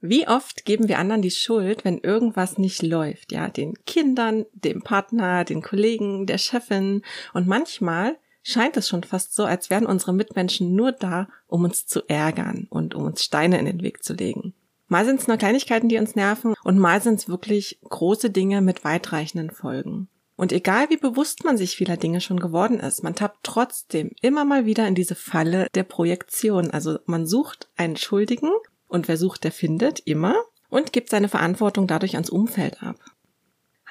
Wie oft geben wir anderen die Schuld, wenn irgendwas nicht läuft? Ja, den Kindern, dem Partner, den Kollegen, der Chefin. Und manchmal scheint es schon fast so, als wären unsere Mitmenschen nur da, um uns zu ärgern und um uns Steine in den Weg zu legen. Mal sind es nur Kleinigkeiten, die uns nerven, und mal sind es wirklich große Dinge mit weitreichenden Folgen. Und egal wie bewusst man sich vieler Dinge schon geworden ist, man tappt trotzdem immer mal wieder in diese Falle der Projektion. Also man sucht einen Schuldigen und wer sucht, der findet immer und gibt seine Verantwortung dadurch ans Umfeld ab.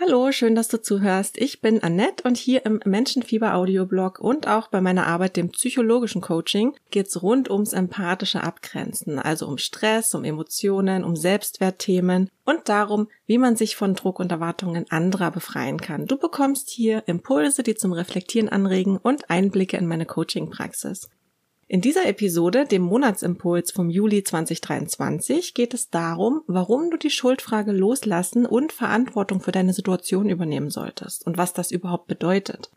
Hallo, schön, dass du zuhörst. Ich bin Annette und hier im Menschenfieber Audioblog und auch bei meiner Arbeit dem psychologischen Coaching geht's rund ums empathische Abgrenzen, also um Stress, um Emotionen, um Selbstwertthemen und darum, wie man sich von Druck und Erwartungen anderer befreien kann. Du bekommst hier Impulse, die zum Reflektieren anregen und Einblicke in meine Coaching-Praxis. In dieser Episode, dem Monatsimpuls vom Juli 2023, geht es darum, warum du die Schuldfrage loslassen und Verantwortung für deine Situation übernehmen solltest und was das überhaupt bedeutet.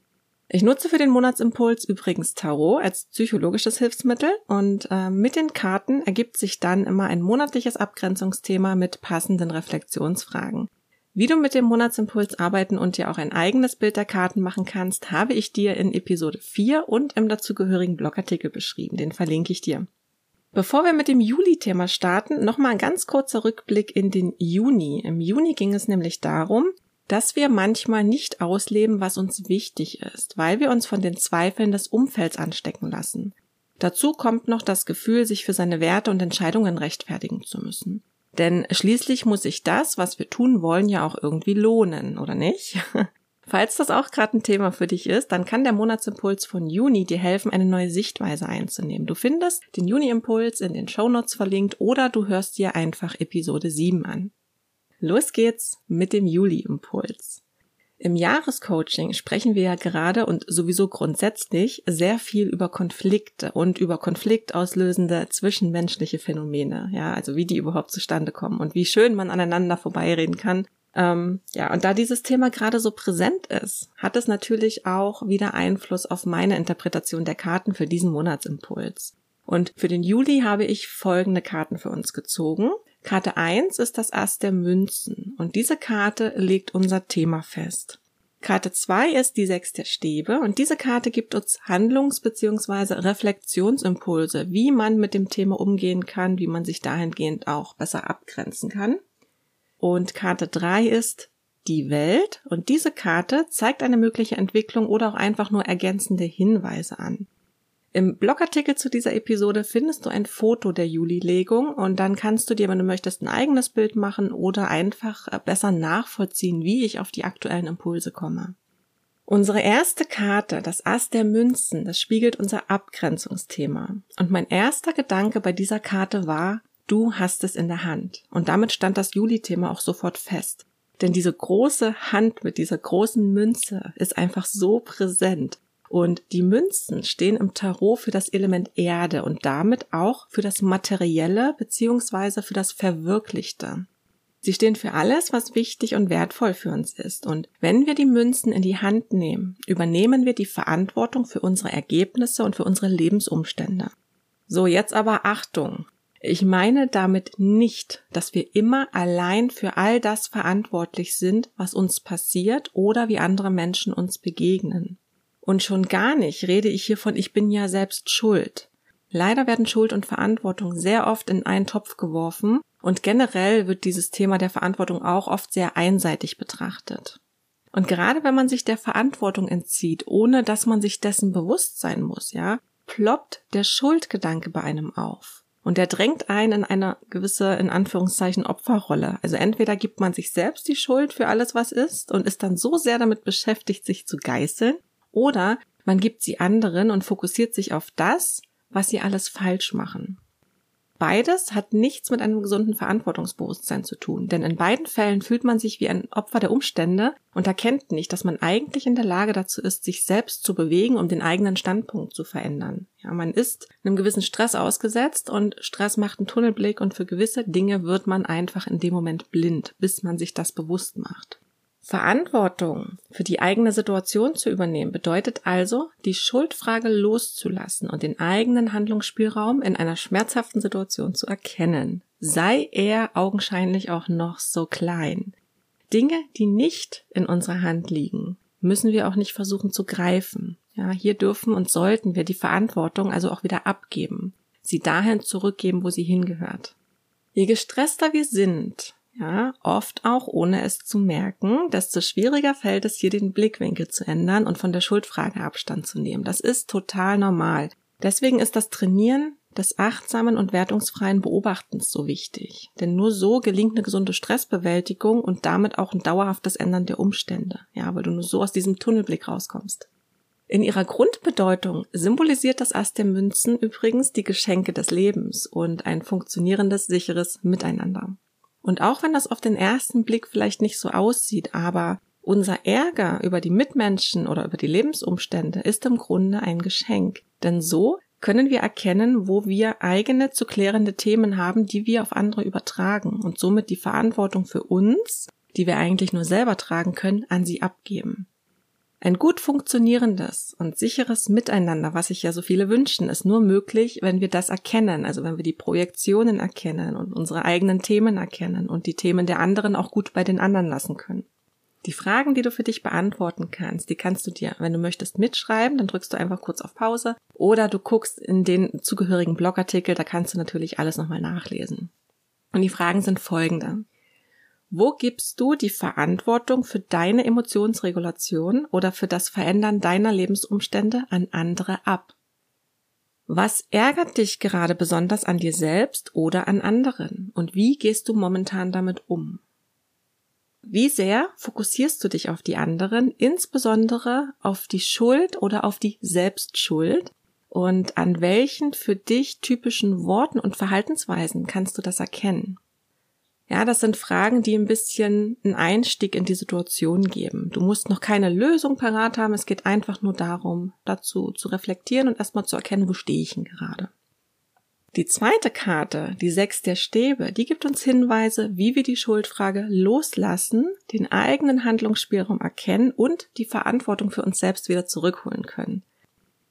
Ich nutze für den Monatsimpuls übrigens Tarot als psychologisches Hilfsmittel und äh, mit den Karten ergibt sich dann immer ein monatliches Abgrenzungsthema mit passenden Reflexionsfragen. Wie du mit dem Monatsimpuls arbeiten und dir auch ein eigenes Bild der Karten machen kannst, habe ich dir in Episode 4 und im dazugehörigen Blogartikel beschrieben. Den verlinke ich dir. Bevor wir mit dem Juli-Thema starten, nochmal ein ganz kurzer Rückblick in den Juni. Im Juni ging es nämlich darum, dass wir manchmal nicht ausleben, was uns wichtig ist, weil wir uns von den Zweifeln des Umfelds anstecken lassen. Dazu kommt noch das Gefühl, sich für seine Werte und Entscheidungen rechtfertigen zu müssen. Denn schließlich muss sich das, was wir tun wollen, ja auch irgendwie lohnen, oder nicht? Falls das auch gerade ein Thema für dich ist, dann kann der Monatsimpuls von Juni dir helfen, eine neue Sichtweise einzunehmen. Du findest den Juni-Impuls in den Shownotes verlinkt oder du hörst dir einfach Episode 7 an. Los geht's mit dem Juli-Impuls. Im Jahrescoaching sprechen wir ja gerade und sowieso grundsätzlich sehr viel über Konflikte und über konfliktauslösende zwischenmenschliche Phänomene. Ja, also wie die überhaupt zustande kommen und wie schön man aneinander vorbeireden kann. Ähm, ja, und da dieses Thema gerade so präsent ist, hat es natürlich auch wieder Einfluss auf meine Interpretation der Karten für diesen Monatsimpuls. Und für den Juli habe ich folgende Karten für uns gezogen. Karte 1 ist das Ass der Münzen und diese Karte legt unser Thema fest. Karte 2 ist die Sechs der Stäbe und diese Karte gibt uns Handlungs- bzw. Reflexionsimpulse, wie man mit dem Thema umgehen kann, wie man sich dahingehend auch besser abgrenzen kann. Und Karte 3 ist die Welt und diese Karte zeigt eine mögliche Entwicklung oder auch einfach nur ergänzende Hinweise an. Im Blogartikel zu dieser Episode findest du ein Foto der Juli-Legung und dann kannst du dir, wenn du möchtest, ein eigenes Bild machen oder einfach äh, besser nachvollziehen, wie ich auf die aktuellen Impulse komme. Unsere erste Karte, das Ass der Münzen, das spiegelt unser Abgrenzungsthema. Und mein erster Gedanke bei dieser Karte war, du hast es in der Hand. Und damit stand das Juli-Thema auch sofort fest. Denn diese große Hand mit dieser großen Münze ist einfach so präsent. Und die Münzen stehen im Tarot für das Element Erde und damit auch für das Materielle beziehungsweise für das Verwirklichte. Sie stehen für alles, was wichtig und wertvoll für uns ist. Und wenn wir die Münzen in die Hand nehmen, übernehmen wir die Verantwortung für unsere Ergebnisse und für unsere Lebensumstände. So, jetzt aber Achtung. Ich meine damit nicht, dass wir immer allein für all das verantwortlich sind, was uns passiert oder wie andere Menschen uns begegnen. Und schon gar nicht rede ich hier von, ich bin ja selbst schuld. Leider werden Schuld und Verantwortung sehr oft in einen Topf geworfen und generell wird dieses Thema der Verantwortung auch oft sehr einseitig betrachtet. Und gerade wenn man sich der Verantwortung entzieht, ohne dass man sich dessen bewusst sein muss, ja, ploppt der Schuldgedanke bei einem auf. Und der drängt einen in eine gewisse, in Anführungszeichen, Opferrolle. Also entweder gibt man sich selbst die Schuld für alles, was ist, und ist dann so sehr damit beschäftigt, sich zu geißeln, oder man gibt sie anderen und fokussiert sich auf das, was sie alles falsch machen. Beides hat nichts mit einem gesunden Verantwortungsbewusstsein zu tun, denn in beiden Fällen fühlt man sich wie ein Opfer der Umstände und erkennt nicht, dass man eigentlich in der Lage dazu ist, sich selbst zu bewegen, um den eigenen Standpunkt zu verändern. Ja, man ist einem gewissen Stress ausgesetzt und Stress macht einen Tunnelblick und für gewisse Dinge wird man einfach in dem Moment blind, bis man sich das bewusst macht. Verantwortung für die eigene Situation zu übernehmen bedeutet also, die Schuldfrage loszulassen und den eigenen Handlungsspielraum in einer schmerzhaften Situation zu erkennen. Sei er augenscheinlich auch noch so klein. Dinge, die nicht in unserer Hand liegen, müssen wir auch nicht versuchen zu greifen. Ja, hier dürfen und sollten wir die Verantwortung also auch wieder abgeben, sie dahin zurückgeben, wo sie hingehört. Je gestresster wir sind, ja, oft auch ohne es zu merken, desto schwieriger fällt es hier den Blickwinkel zu ändern und von der Schuldfrage Abstand zu nehmen. Das ist total normal. Deswegen ist das Trainieren des achtsamen und wertungsfreien Beobachtens so wichtig. Denn nur so gelingt eine gesunde Stressbewältigung und damit auch ein dauerhaftes Ändern der Umstände. Ja, weil du nur so aus diesem Tunnelblick rauskommst. In ihrer Grundbedeutung symbolisiert das Ast der Münzen übrigens die Geschenke des Lebens und ein funktionierendes, sicheres Miteinander. Und auch wenn das auf den ersten Blick vielleicht nicht so aussieht, aber unser Ärger über die Mitmenschen oder über die Lebensumstände ist im Grunde ein Geschenk. Denn so können wir erkennen, wo wir eigene zu klärende Themen haben, die wir auf andere übertragen und somit die Verantwortung für uns, die wir eigentlich nur selber tragen können, an sie abgeben. Ein gut funktionierendes und sicheres Miteinander, was sich ja so viele wünschen, ist nur möglich, wenn wir das erkennen, also wenn wir die Projektionen erkennen und unsere eigenen Themen erkennen und die Themen der anderen auch gut bei den anderen lassen können. Die Fragen, die du für dich beantworten kannst, die kannst du dir, wenn du möchtest, mitschreiben, dann drückst du einfach kurz auf Pause oder du guckst in den zugehörigen Blogartikel, da kannst du natürlich alles nochmal nachlesen. Und die Fragen sind folgende. Wo gibst du die Verantwortung für deine Emotionsregulation oder für das Verändern deiner Lebensumstände an andere ab? Was ärgert dich gerade besonders an dir selbst oder an anderen? Und wie gehst du momentan damit um? Wie sehr fokussierst du dich auf die anderen, insbesondere auf die Schuld oder auf die Selbstschuld? Und an welchen für dich typischen Worten und Verhaltensweisen kannst du das erkennen? Ja, das sind Fragen, die ein bisschen einen Einstieg in die Situation geben. Du musst noch keine Lösung parat haben. Es geht einfach nur darum, dazu zu reflektieren und erstmal zu erkennen, wo stehe ich denn gerade. Die zweite Karte, die Sechs der Stäbe, die gibt uns Hinweise, wie wir die Schuldfrage loslassen, den eigenen Handlungsspielraum erkennen und die Verantwortung für uns selbst wieder zurückholen können.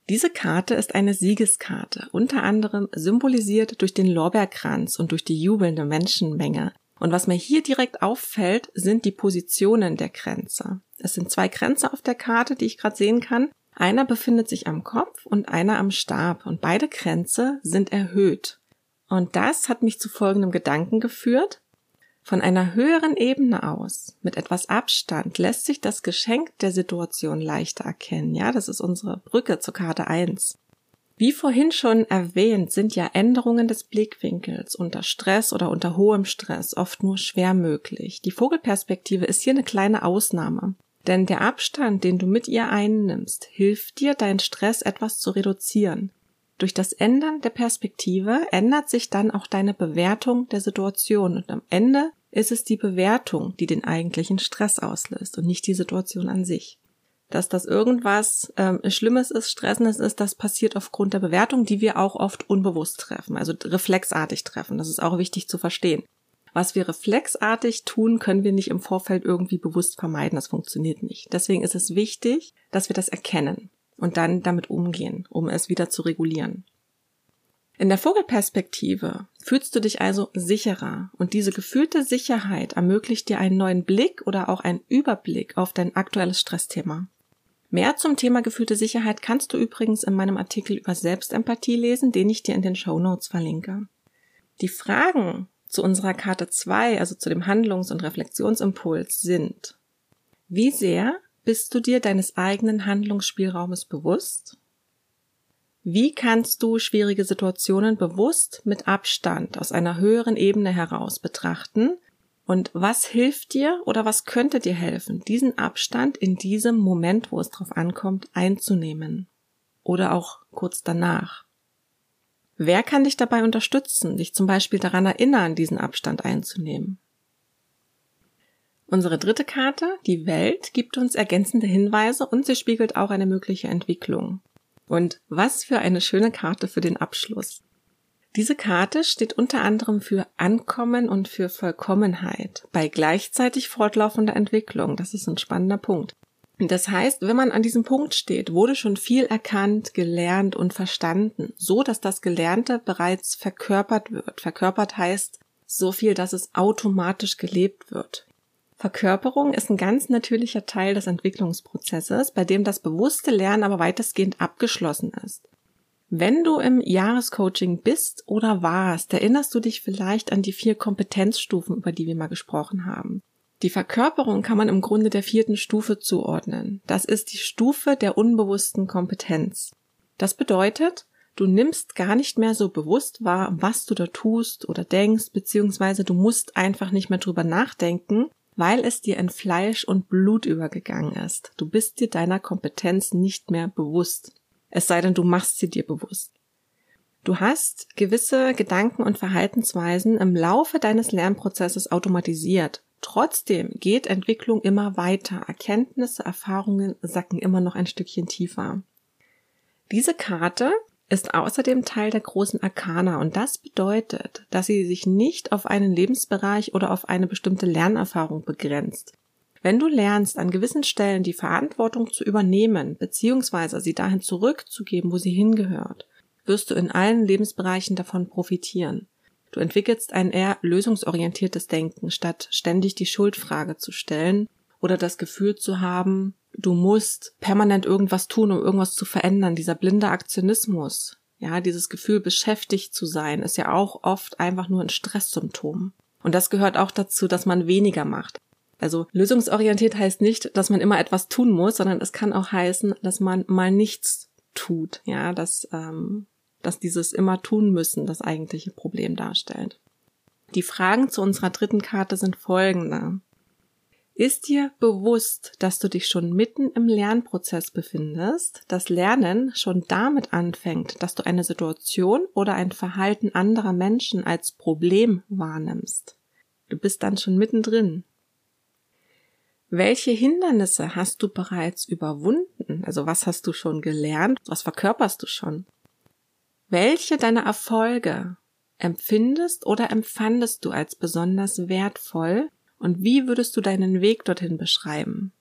Diese Karte ist eine Siegeskarte, unter anderem symbolisiert durch den Lorbeerkranz und durch die jubelnde Menschenmenge, und was mir hier direkt auffällt, sind die Positionen der Kränze. Es sind zwei Kränze auf der Karte, die ich gerade sehen kann. Einer befindet sich am Kopf und einer am Stab und beide Kränze sind erhöht. Und das hat mich zu folgendem Gedanken geführt. Von einer höheren Ebene aus, mit etwas Abstand, lässt sich das Geschenk der Situation leichter erkennen. Ja, das ist unsere Brücke zur Karte 1. Wie vorhin schon erwähnt, sind ja Änderungen des Blickwinkels unter Stress oder unter hohem Stress oft nur schwer möglich. Die Vogelperspektive ist hier eine kleine Ausnahme. Denn der Abstand, den du mit ihr einnimmst, hilft dir, deinen Stress etwas zu reduzieren. Durch das Ändern der Perspektive ändert sich dann auch deine Bewertung der Situation und am Ende ist es die Bewertung, die den eigentlichen Stress auslöst und nicht die Situation an sich dass das irgendwas ähm, Schlimmes ist, Stressendes ist, das passiert aufgrund der Bewertung, die wir auch oft unbewusst treffen, also reflexartig treffen. Das ist auch wichtig zu verstehen. Was wir reflexartig tun, können wir nicht im Vorfeld irgendwie bewusst vermeiden. Das funktioniert nicht. Deswegen ist es wichtig, dass wir das erkennen und dann damit umgehen, um es wieder zu regulieren. In der Vogelperspektive fühlst du dich also sicherer und diese gefühlte Sicherheit ermöglicht dir einen neuen Blick oder auch einen Überblick auf dein aktuelles Stressthema. Mehr zum Thema gefühlte Sicherheit kannst du übrigens in meinem Artikel über Selbstempathie lesen, den ich dir in den Show Notes verlinke. Die Fragen zu unserer Karte 2, also zu dem Handlungs- und Reflexionsimpuls sind, wie sehr bist du dir deines eigenen Handlungsspielraumes bewusst? Wie kannst du schwierige Situationen bewusst mit Abstand aus einer höheren Ebene heraus betrachten und was hilft dir oder was könnte dir helfen, diesen Abstand in diesem Moment, wo es drauf ankommt, einzunehmen? Oder auch kurz danach. Wer kann dich dabei unterstützen, dich zum Beispiel daran erinnern, diesen Abstand einzunehmen? Unsere dritte Karte, die Welt, gibt uns ergänzende Hinweise und sie spiegelt auch eine mögliche Entwicklung. Und was für eine schöne Karte für den Abschluss. Diese Karte steht unter anderem für Ankommen und für Vollkommenheit bei gleichzeitig fortlaufender Entwicklung. Das ist ein spannender Punkt. Das heißt, wenn man an diesem Punkt steht, wurde schon viel erkannt, gelernt und verstanden, so dass das Gelernte bereits verkörpert wird. Verkörpert heißt so viel, dass es automatisch gelebt wird. Verkörperung ist ein ganz natürlicher Teil des Entwicklungsprozesses, bei dem das bewusste Lernen aber weitestgehend abgeschlossen ist. Wenn du im Jahrescoaching bist oder warst, erinnerst du dich vielleicht an die vier Kompetenzstufen, über die wir mal gesprochen haben. Die Verkörperung kann man im Grunde der vierten Stufe zuordnen. Das ist die Stufe der unbewussten Kompetenz. Das bedeutet, du nimmst gar nicht mehr so bewusst wahr, was du da tust oder denkst, beziehungsweise du musst einfach nicht mehr drüber nachdenken, weil es dir in Fleisch und Blut übergegangen ist. Du bist dir deiner Kompetenz nicht mehr bewusst es sei denn, du machst sie dir bewusst. Du hast gewisse Gedanken und Verhaltensweisen im Laufe deines Lernprozesses automatisiert. Trotzdem geht Entwicklung immer weiter. Erkenntnisse, Erfahrungen sacken immer noch ein Stückchen tiefer. Diese Karte ist außerdem Teil der großen Arkana und das bedeutet, dass sie sich nicht auf einen Lebensbereich oder auf eine bestimmte Lernerfahrung begrenzt. Wenn du lernst, an gewissen Stellen die Verantwortung zu übernehmen, beziehungsweise sie dahin zurückzugeben, wo sie hingehört, wirst du in allen Lebensbereichen davon profitieren. Du entwickelst ein eher lösungsorientiertes Denken, statt ständig die Schuldfrage zu stellen oder das Gefühl zu haben, du musst permanent irgendwas tun, um irgendwas zu verändern. Dieser blinde Aktionismus, ja, dieses Gefühl, beschäftigt zu sein, ist ja auch oft einfach nur ein Stresssymptom. Und das gehört auch dazu, dass man weniger macht. Also lösungsorientiert heißt nicht, dass man immer etwas tun muss, sondern es kann auch heißen, dass man mal nichts tut. Ja, dass, ähm, dass dieses immer tun müssen das eigentliche Problem darstellt. Die Fragen zu unserer dritten Karte sind folgende. Ist dir bewusst, dass du dich schon mitten im Lernprozess befindest, dass Lernen schon damit anfängt, dass du eine Situation oder ein Verhalten anderer Menschen als Problem wahrnimmst? Du bist dann schon mittendrin. Welche Hindernisse hast du bereits überwunden? Also was hast du schon gelernt? Was verkörperst du schon? Welche deiner Erfolge empfindest oder empfandest du als besonders wertvoll? Und wie würdest du deinen Weg dorthin beschreiben?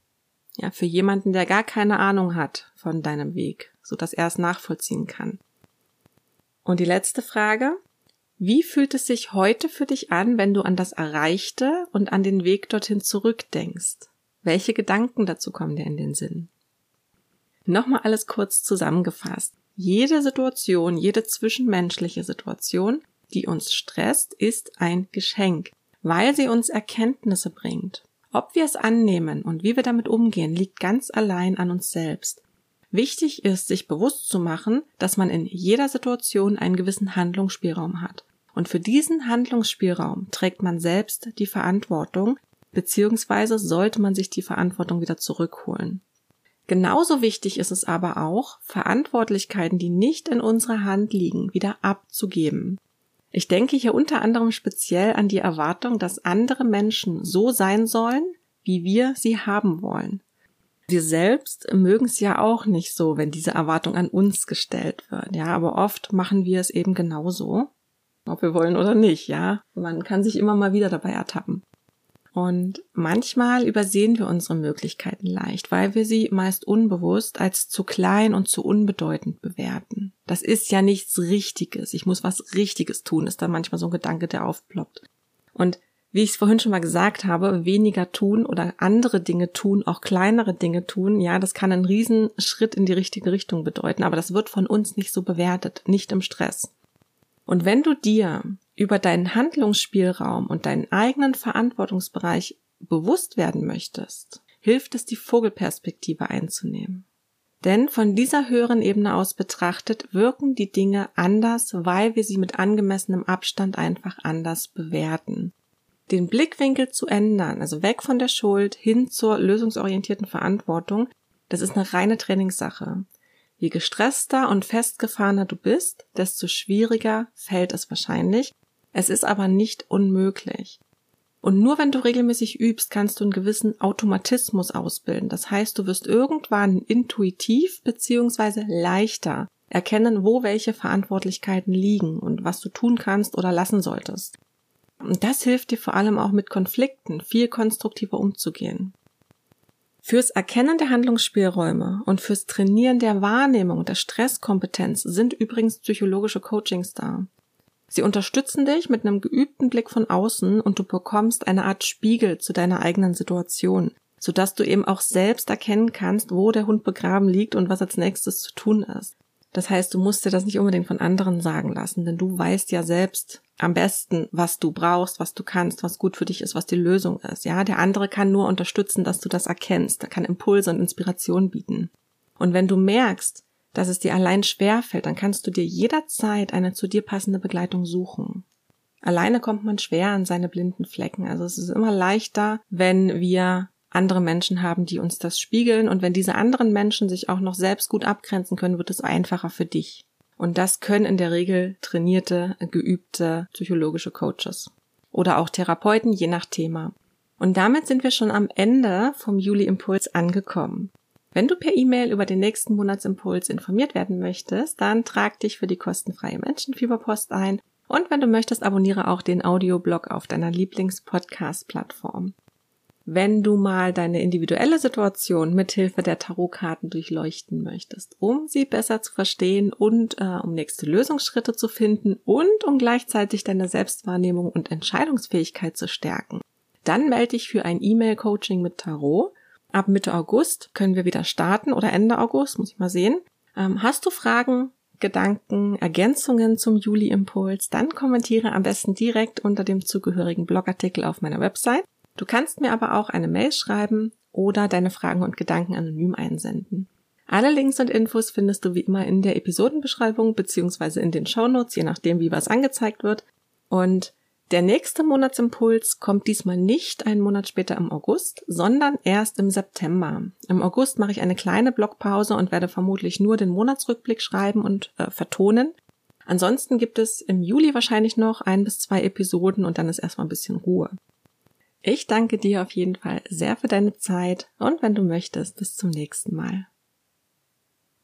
Ja, für jemanden, der gar keine Ahnung hat von deinem Weg, so dass er es nachvollziehen kann. Und die letzte Frage. Wie fühlt es sich heute für dich an, wenn du an das Erreichte und an den Weg dorthin zurückdenkst? Welche Gedanken dazu kommen dir in den Sinn? Nochmal alles kurz zusammengefasst. Jede Situation, jede zwischenmenschliche Situation, die uns stresst, ist ein Geschenk, weil sie uns Erkenntnisse bringt. Ob wir es annehmen und wie wir damit umgehen, liegt ganz allein an uns selbst. Wichtig ist, sich bewusst zu machen, dass man in jeder Situation einen gewissen Handlungsspielraum hat. Und für diesen Handlungsspielraum trägt man selbst die Verantwortung, beziehungsweise sollte man sich die Verantwortung wieder zurückholen. Genauso wichtig ist es aber auch, Verantwortlichkeiten, die nicht in unserer Hand liegen, wieder abzugeben. Ich denke hier unter anderem speziell an die Erwartung, dass andere Menschen so sein sollen, wie wir sie haben wollen. Wir selbst mögen es ja auch nicht so, wenn diese Erwartung an uns gestellt wird, ja, aber oft machen wir es eben genauso, ob wir wollen oder nicht, ja. Man kann sich immer mal wieder dabei ertappen. Und manchmal übersehen wir unsere Möglichkeiten leicht, weil wir sie meist unbewusst als zu klein und zu unbedeutend bewerten. Das ist ja nichts Richtiges. Ich muss was Richtiges tun, ist da manchmal so ein Gedanke, der aufploppt. Und wie ich es vorhin schon mal gesagt habe, weniger tun oder andere Dinge tun, auch kleinere Dinge tun, ja, das kann einen Riesenschritt in die richtige Richtung bedeuten, aber das wird von uns nicht so bewertet, nicht im Stress. Und wenn du dir über deinen Handlungsspielraum und deinen eigenen Verantwortungsbereich bewusst werden möchtest, hilft es, die Vogelperspektive einzunehmen. Denn von dieser höheren Ebene aus betrachtet wirken die Dinge anders, weil wir sie mit angemessenem Abstand einfach anders bewerten. Den Blickwinkel zu ändern, also weg von der Schuld hin zur lösungsorientierten Verantwortung, das ist eine reine Trainingssache. Je gestresster und festgefahrener du bist, desto schwieriger fällt es wahrscheinlich, es ist aber nicht unmöglich. Und nur wenn du regelmäßig übst, kannst du einen gewissen Automatismus ausbilden. Das heißt, du wirst irgendwann intuitiv beziehungsweise leichter Erkennen, wo welche Verantwortlichkeiten liegen und was du tun kannst oder lassen solltest. Und das hilft dir vor allem auch mit Konflikten viel konstruktiver umzugehen. Fürs Erkennen der Handlungsspielräume und fürs Trainieren der Wahrnehmung der Stresskompetenz sind übrigens psychologische Coachings da. Sie unterstützen dich mit einem geübten Blick von außen und du bekommst eine Art Spiegel zu deiner eigenen Situation, sodass du eben auch selbst erkennen kannst, wo der Hund begraben liegt und was als nächstes zu tun ist. Das heißt, du musst dir das nicht unbedingt von anderen sagen lassen, denn du weißt ja selbst am besten, was du brauchst, was du kannst, was gut für dich ist, was die Lösung ist. Ja, der andere kann nur unterstützen, dass du das erkennst. Er kann Impulse und Inspiration bieten. Und wenn du merkst, dass es dir allein schwerfällt, dann kannst du dir jederzeit eine zu dir passende Begleitung suchen. Alleine kommt man schwer an seine blinden Flecken. Also es ist immer leichter, wenn wir andere Menschen haben, die uns das spiegeln. Und wenn diese anderen Menschen sich auch noch selbst gut abgrenzen können, wird es einfacher für dich. Und das können in der Regel trainierte, geübte psychologische Coaches oder auch Therapeuten, je nach Thema. Und damit sind wir schon am Ende vom Juli Impuls angekommen. Wenn du per E-Mail über den nächsten Monatsimpuls informiert werden möchtest, dann trag dich für die kostenfreie Menschenfieberpost ein und wenn du möchtest, abonniere auch den Audioblog auf deiner Lieblings-Podcast-Plattform. Wenn du mal deine individuelle Situation mithilfe der Tarotkarten durchleuchten möchtest, um sie besser zu verstehen und äh, um nächste Lösungsschritte zu finden und um gleichzeitig deine Selbstwahrnehmung und Entscheidungsfähigkeit zu stärken, dann melde dich für ein E-Mail-Coaching mit Tarot Ab Mitte August können wir wieder starten oder Ende August, muss ich mal sehen. Ähm, hast du Fragen, Gedanken, Ergänzungen zum Juli-Impuls, dann kommentiere am besten direkt unter dem zugehörigen Blogartikel auf meiner Website. Du kannst mir aber auch eine Mail schreiben oder deine Fragen und Gedanken anonym einsenden. Alle Links und Infos findest du wie immer in der Episodenbeschreibung beziehungsweise in den Shownotes, je nachdem, wie was angezeigt wird. Und der nächste Monatsimpuls kommt diesmal nicht einen Monat später im August, sondern erst im September. Im August mache ich eine kleine Blogpause und werde vermutlich nur den Monatsrückblick schreiben und äh, vertonen. Ansonsten gibt es im Juli wahrscheinlich noch ein bis zwei Episoden und dann ist erstmal ein bisschen Ruhe. Ich danke dir auf jeden Fall sehr für deine Zeit und wenn du möchtest, bis zum nächsten Mal.